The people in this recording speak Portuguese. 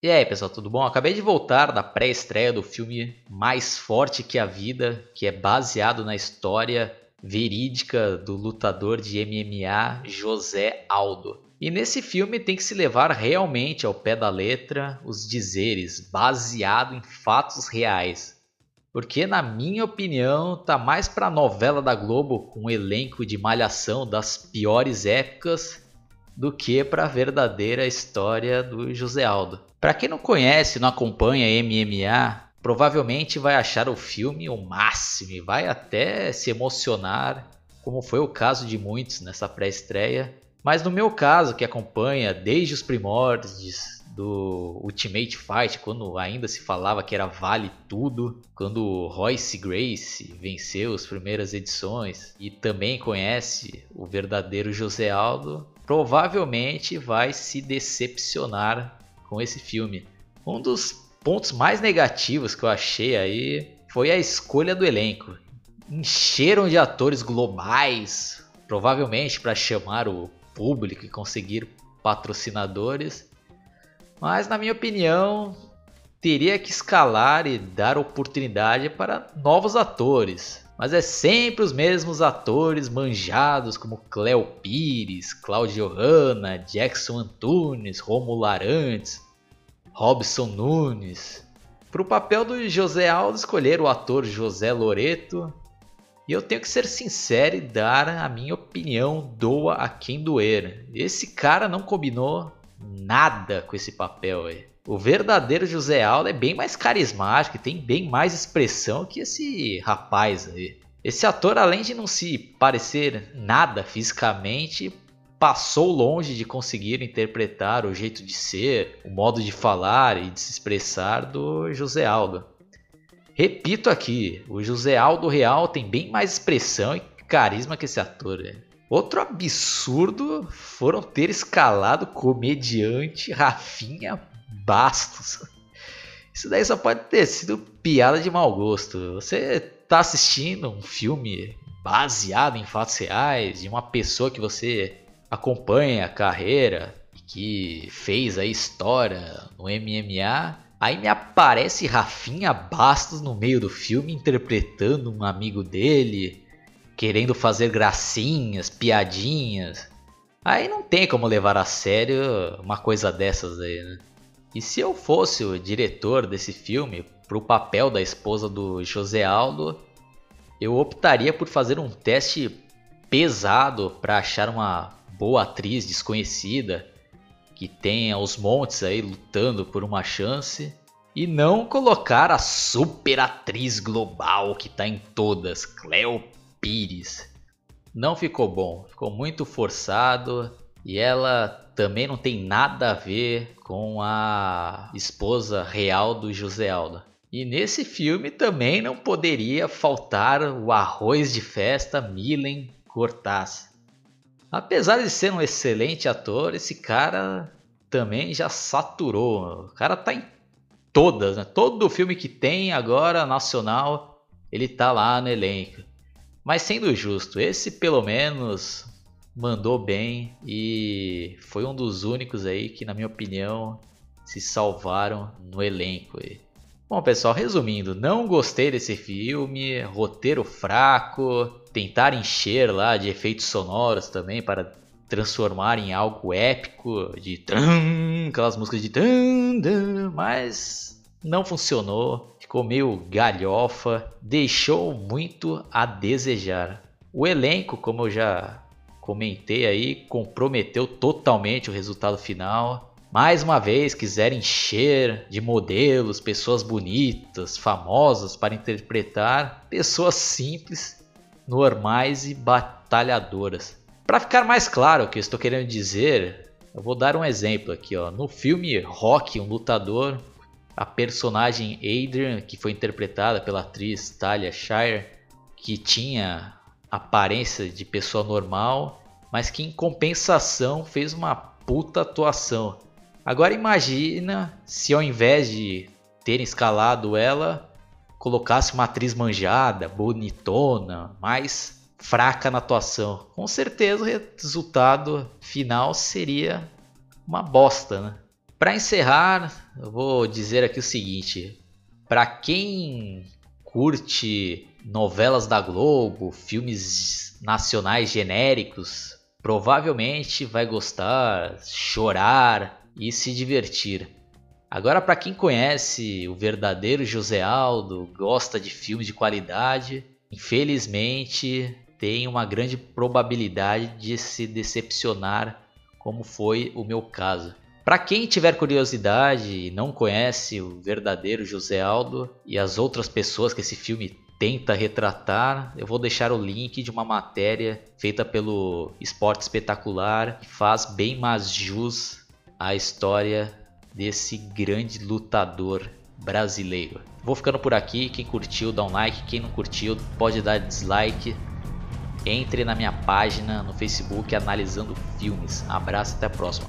E aí, pessoal, tudo bom? Acabei de voltar da pré-estreia do filme Mais Forte que a Vida, que é baseado na história verídica do lutador de MMA José Aldo. E nesse filme tem que se levar realmente ao pé da letra os dizeres, baseado em fatos reais. Porque na minha opinião, tá mais pra novela da Globo com um elenco de malhação das piores épocas do que para a verdadeira história do José Aldo. Para quem não conhece, não acompanha MMA, provavelmente vai achar o filme o máximo e vai até se emocionar, como foi o caso de muitos nessa pré-estreia. Mas no meu caso, que acompanha desde os primórdios do Ultimate Fight, quando ainda se falava que era vale tudo, quando Royce Grace venceu as primeiras edições e também conhece o verdadeiro José Aldo, provavelmente vai se decepcionar com esse filme. Um dos pontos mais negativos que eu achei aí foi a escolha do elenco. Encheram de atores globais, provavelmente para chamar o público e conseguir patrocinadores. Mas na minha opinião, teria que escalar e dar oportunidade para novos atores. Mas é sempre os mesmos atores manjados como Cleo Pires, Claudio Hanna, Jackson Antunes, Romulo Arantes, Robson Nunes. Para o papel do José Aldo escolher o ator José Loreto. E eu tenho que ser sincero e dar a minha opinião, doa a quem doer. Esse cara não combinou nada com esse papel aí. O verdadeiro José Aldo é bem mais carismático e tem bem mais expressão que esse rapaz aí. Esse ator, além de não se parecer nada fisicamente, passou longe de conseguir interpretar o jeito de ser, o modo de falar e de se expressar do José Aldo. Repito aqui, o José Aldo real tem bem mais expressão e carisma que esse ator. Outro absurdo foram ter escalado comediante Rafinha Bastos. Isso daí só pode ter sido piada de mau gosto. Você tá assistindo um filme baseado em fatos reais, de uma pessoa que você acompanha a carreira, que fez a história no MMA, aí me aparece Rafinha Bastos no meio do filme interpretando um amigo dele, querendo fazer gracinhas, piadinhas. Aí não tem como levar a sério uma coisa dessas aí, né? E se eu fosse o diretor desse filme, pro papel da esposa do José Aldo, eu optaria por fazer um teste pesado para achar uma boa atriz desconhecida que tenha os montes aí lutando por uma chance e não colocar a super atriz global que tá em todas, Cleo Pires. Não ficou bom, ficou muito forçado e ela também não tem nada a ver com a esposa real do José Aldo. E nesse filme também não poderia faltar o arroz de festa Milen Cortaz. Apesar de ser um excelente ator, esse cara também já saturou. O cara tá em todas, né? Todo filme que tem agora nacional, ele tá lá no elenco. Mas sendo justo, esse pelo menos mandou bem e foi um dos únicos aí que, na minha opinião, se salvaram no elenco. Bom, pessoal, resumindo, não gostei desse filme, roteiro fraco, tentar encher lá de efeitos sonoros também para transformar em algo épico, de tram, aquelas músicas de tram, mas não funcionou, meio galhofa, deixou muito a desejar. O elenco, como eu já comentei aí, comprometeu totalmente o resultado final. Mais uma vez, quiseram encher de modelos, pessoas bonitas, famosas para interpretar pessoas simples, normais e batalhadoras. Para ficar mais claro o que eu estou querendo dizer, eu vou dar um exemplo aqui. Ó. No filme Rock, um lutador, a personagem Adrian, que foi interpretada pela atriz Talia Shire, que tinha aparência de pessoa normal, mas que em compensação fez uma puta atuação. Agora imagina se ao invés de terem escalado ela, colocasse uma atriz manjada, bonitona, mais fraca na atuação. Com certeza o resultado final seria uma bosta, né? Para encerrar, eu vou dizer aqui o seguinte: para quem curte novelas da Globo, filmes nacionais genéricos, provavelmente vai gostar, chorar e se divertir. Agora, para quem conhece o verdadeiro José Aldo, gosta de filmes de qualidade, infelizmente tem uma grande probabilidade de se decepcionar, como foi o meu caso. Para quem tiver curiosidade e não conhece o verdadeiro José Aldo e as outras pessoas que esse filme tenta retratar, eu vou deixar o link de uma matéria feita pelo Esporte Espetacular que faz bem mais jus à história desse grande lutador brasileiro. Vou ficando por aqui, quem curtiu dá um like, quem não curtiu pode dar dislike. Entre na minha página no Facebook analisando filmes. Abraço até a próxima.